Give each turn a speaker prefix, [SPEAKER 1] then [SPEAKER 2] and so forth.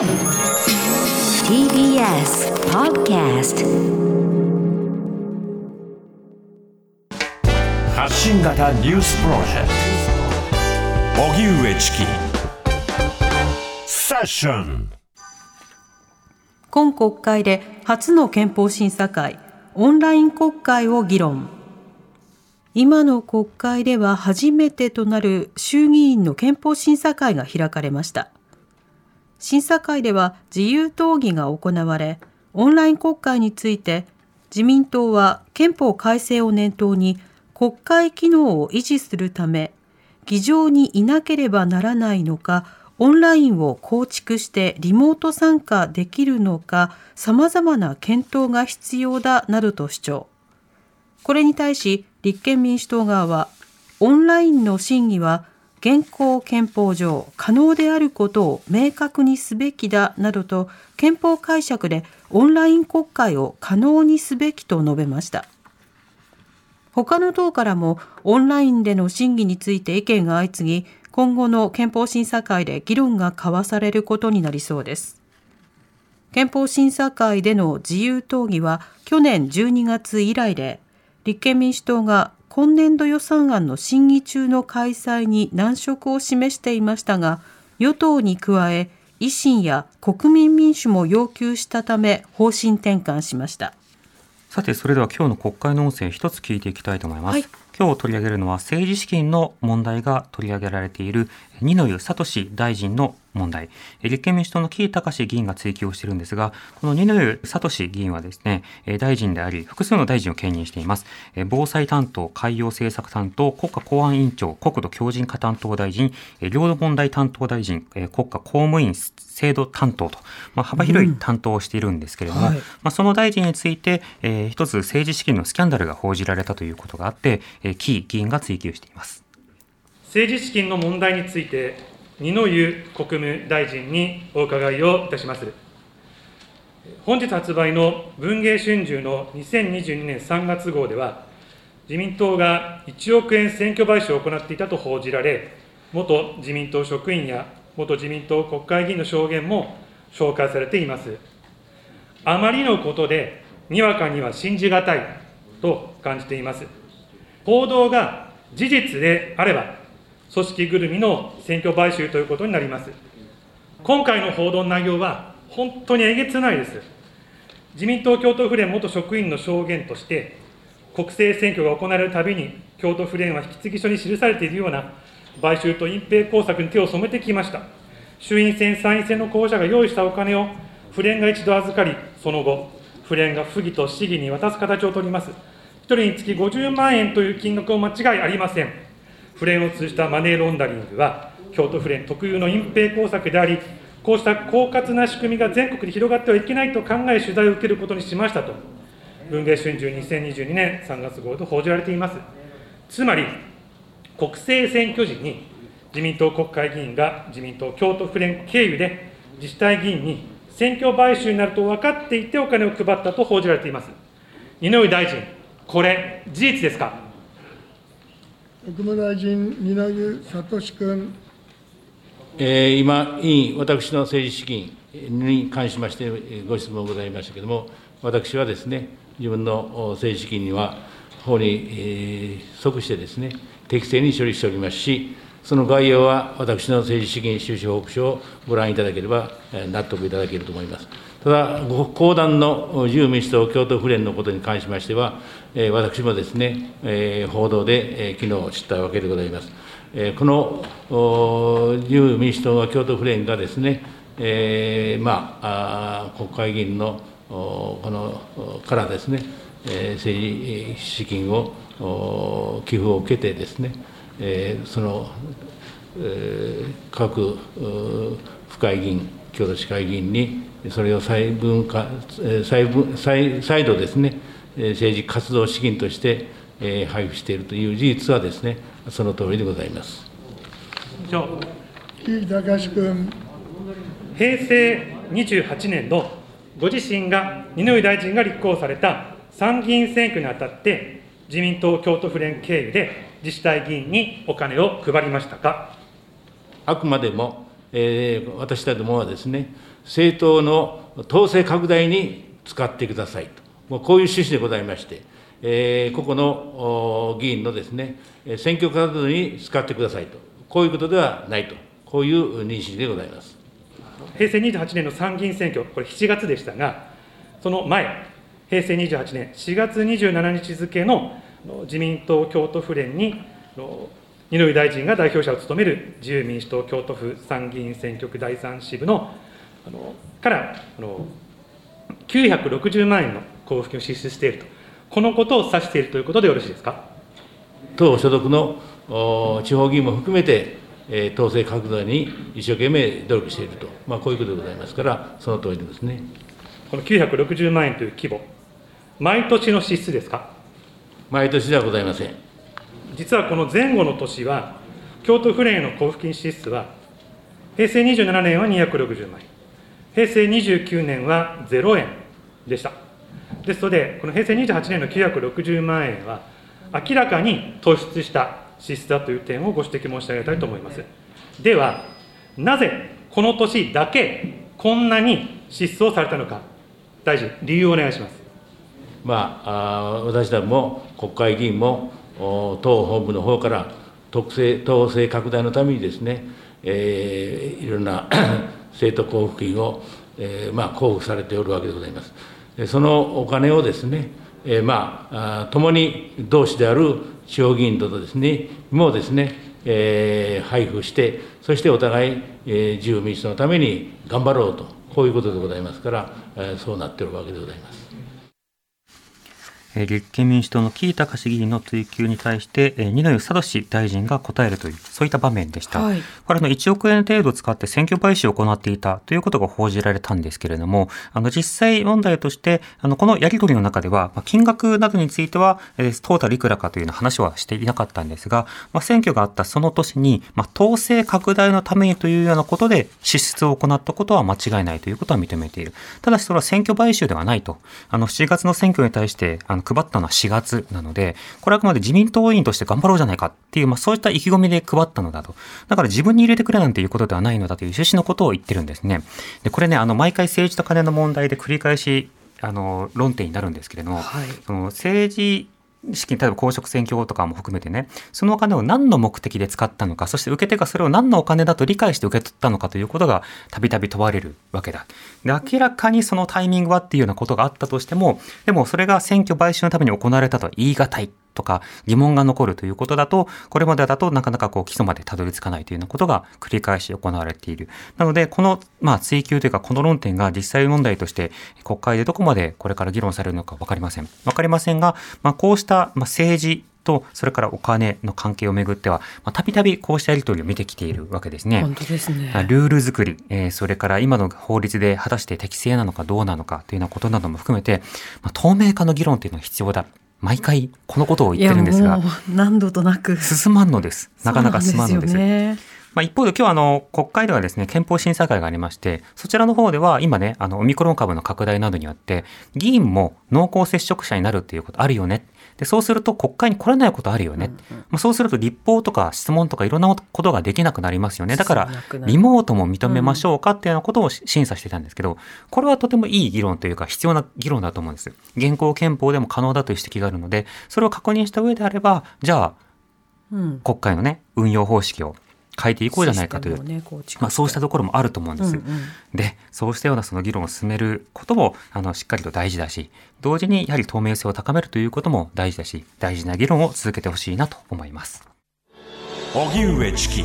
[SPEAKER 1] TBS Podcast
[SPEAKER 2] 発信型ニュースプロジェクト。荻上チキ。セッション。
[SPEAKER 3] 今国会で初の憲法審査会オンライン国会を議論。今の国会では初めてとなる衆議院の憲法審査会が開かれました審査会では自由討議が行われオンライン国会について自民党は憲法改正を念頭に国会機能を維持するため議場にいなければならないのかオンラインを構築してリモート参加できるのか様々な検討が必要だなどと主張。これに対し立憲民主党側はオンラインの審議は現行憲法上可能であることを明確にすべきだなどと憲法解釈でオンライン国会を可能にすべきと述べました。他の党からもオンラインでの審議について意見が相次ぎ今後の憲法審査会で議論が交わされることになりそうです。憲法審査会での自由討議は去年12月以来で立憲民主党が今年度予算案の審議中の開催に難色を示していましたが与党に加え維新や国民民主も要求したため方針転換しました。
[SPEAKER 4] さてそれでは今日の国会の音声一つ聞いていきたいと思います、
[SPEAKER 3] はい。
[SPEAKER 4] 今日取り上げるのは政治資金の問題が取り上げられている二之湯聡大臣の問題。え立憲民主党の木井隆議員が追及をしているんですがこの二之湯聡議員はですねえ大臣であり複数の大臣を兼任しています。え防災担当海洋政策担当国家公安委員長国土強靭化担当大臣え領土問題担当大臣え国家公務員制度担当と、まあ、幅広い担当をしているんですけれども、
[SPEAKER 3] はい。
[SPEAKER 4] まあ、その大臣について、えー一つ政治資金のスキャンダルが報じられたということがあって、えー、キー議員が追及しています。
[SPEAKER 5] 政治資金の問題について、二之湯国務大臣にお伺いをいたします。本日発売の文藝春秋の2022年3月号では、自民党が1億円選挙買収を行っていたと報じられ、元自民党職員や元自民党国会議員の証言も紹介されています。あまりのことで、にわかには信じがたいと感じています。報道が事実であれば、組織ぐるみの選挙買収ということになります。今回の報道の内容は、本当にえげつないです。自民党京都府連元職員の証言として、国政選挙が行われるたびに、京都府連は引き継ぎ書に記されているような買収と隠蔽工作に手を染めてきました。衆院選、参院選の候補者が用意したお金を、府連が一度預かり、その後、府連が府議と市議に渡す形を取ります。1人につき50万円という金額を間違いありません。府連を通じたマネーロンダリングは、京都府連特有の隠蔽工作であり、こうした狡猾な仕組みが全国に広がってはいけないと考え、取材を受けることにしましたと、文藝春秋2022年3月号と報じられています。つまり、国政選挙時に、自民党国会議員が自民党京都府連経由で自治体議員に選挙買収になると分かっていてお金を配ったと報じられています。二之大臣、これ、事実ですか？
[SPEAKER 6] 国務大臣、二之湯聡君。
[SPEAKER 7] えー今、委員、私の政治資金に関しましてご質問ございましたけれども、私はですね、自分の政治資金には、法にえー即してですね、適正に処理しておりますし、その概要は私の政治資金収支報告書をご覧いただければ、納得いただけると思います。ただ、ご講談の自由民主党京都府連のことに関しましては、私もですね、報道で、えー昨日知ったわけでございます。この自由民主党は京都府連がですね、えーまあ、国会議員のこのからですね、政治資金を寄付を受けてですね、えーその、えー各う府会議員、京都市会議員に、それを再分化、えー再分再再度ですね、えー政治活動資金として、えー配布しているという事実はですね、その通りでございます。
[SPEAKER 5] 以上
[SPEAKER 6] 君。
[SPEAKER 5] 平成28年のご自身が二之湯大臣が立候補された参議院選挙にあたって、自民党京都府連経由で自治体議員にお金を配りましたか？
[SPEAKER 7] あくまでも、えー私どもはですね、政党の統制拡大に使ってくださいと、こういう趣旨でございまして、えー、個々の議員のですね、選挙活動に使ってくださいと、こういうことではないと、こういう認識でございます。
[SPEAKER 5] 平成28年の参議院選挙、これ7月でしたが、その前、平成28年4月27日付の自民党京都府連に、二之湯大臣が代表者を務める自由民主党京都府参議院選挙区第3支部のあのからあの960万円の交付金を支出していると、このことを指しているということでよろしいですか？
[SPEAKER 7] 党所属の地方議員も含めて、えー、統制拡大に一生懸命努力していると、まあ、こういうことでございますから、その通りですね。
[SPEAKER 5] この960万円という規模、毎年の支出ですか？
[SPEAKER 7] 毎年ではございません。
[SPEAKER 5] 実はこの前後の年は、京都府連への交付金支出は、平成27年は260万円、平成29年は0円でした。ですので、この平成28年の960万円は、明らかに突出した支出だという点をご指摘申し上げたいと思います。では、なぜこの年だけこんなに支出をされたのか、大臣、理由をお願いします。
[SPEAKER 7] まあ、あ私ども国会議員も党本部の方から特性党勢拡大のためにですね、えー、いろんな 政党交付金を、えーまあ、交付されておるわけでございます。そのお金をですね、えー、まあ、共に同志である地方議員とですね、もですね、えー、配布して、そしてお互い、えー、自由民主党のために頑張ろうと、こういうことでございますから、えー、そうなっているわけでございます。
[SPEAKER 4] 立憲民主党の木井隆議員の追及に対して、二之湯聡大臣が答えるという、そういった場面でした。はい、これの1億円程度使って選挙買収を行っていたということが報じられたんですけれども、あの実際問題として、あのこのやり取りの中では、金額などについては、トータルいくらかという話はしていなかったんですが、まあ、選挙があったその年に、まあ、統制拡大のためにというようなことで支出を行ったことは間違いないということは認めている。ただしそれは選挙買収ではないと。あの7月の選挙に対して、あのの配ったのは4月なので、これはあくまで自民党員として頑張ろうじゃないかっていう、まあそういった意気込みで配ったのだと。だから自分に入れてくれなんていうことではないのだという趣旨のことを言ってるんですね。で、これね、あの、毎回政治と金の問題で繰り返しあの論点になるんですけれども、はい、その政治資金、例えば公職選挙法とかも含めてね、そのお金を何の目的で使ったのか、そして受け手がそれを何のお金だと理解して受け取ったのかということがたびたび問われるわけだ。で、明らかにそのタイミングはっていうようなことがあったとしても、でもそれが選挙買収のために行われたとは言い難い。とか疑問が残るということだと、これまでだとなかなかこう基礎までたどり着かないというようなことが繰り返し行われている。なので、この、まあ、追及というか、この論点が実際問題として国会でどこまでこれから議論されるのか分かりません。分かりませんが、まあ、こうした、まあ、政治と、それからお金の関係をめぐっては、たびたびこうしたやり取りを見てきているわけですね。
[SPEAKER 3] 本当ですね。
[SPEAKER 4] ルール作り、えー、それから今の法律で果たして適正なのかどうなのかというようなことなども含めて、まあ、透明化の議論というのは必要だ。毎回このことを言ってるんですが、
[SPEAKER 3] 何度となく
[SPEAKER 4] 進まんのです。なかなか進まんのです。まあ、一方で今日あの国会ではですね憲法審査会がありましてそちらの方では今ねあのオミクロン株の拡大などによって議員も濃厚接触者になるっていうことあるよねでそうすると国会に来れないことあるよね、うんうん、まあ、そうすると立法とか質問とかいろんなことができなくなりますよね。だからリモートも認めましょうかっていうようなことを審査してたんですけどこれはとてもいい議論というか必要な議論だと思うんです。現行憲法でも可能だという指摘があるのでそれを確認した上であればじゃあ、うん、国会のね運用方式を変えていこうじゃないかという、ね、まあ、そうしたところもあると思うんです。うんうん、でそうしたようなその議論を進めることもあのしっかりと大事だし同時にやはり透明性を高めるということも大事だし大事な議論を続けてほしいなと思います。荻上チキ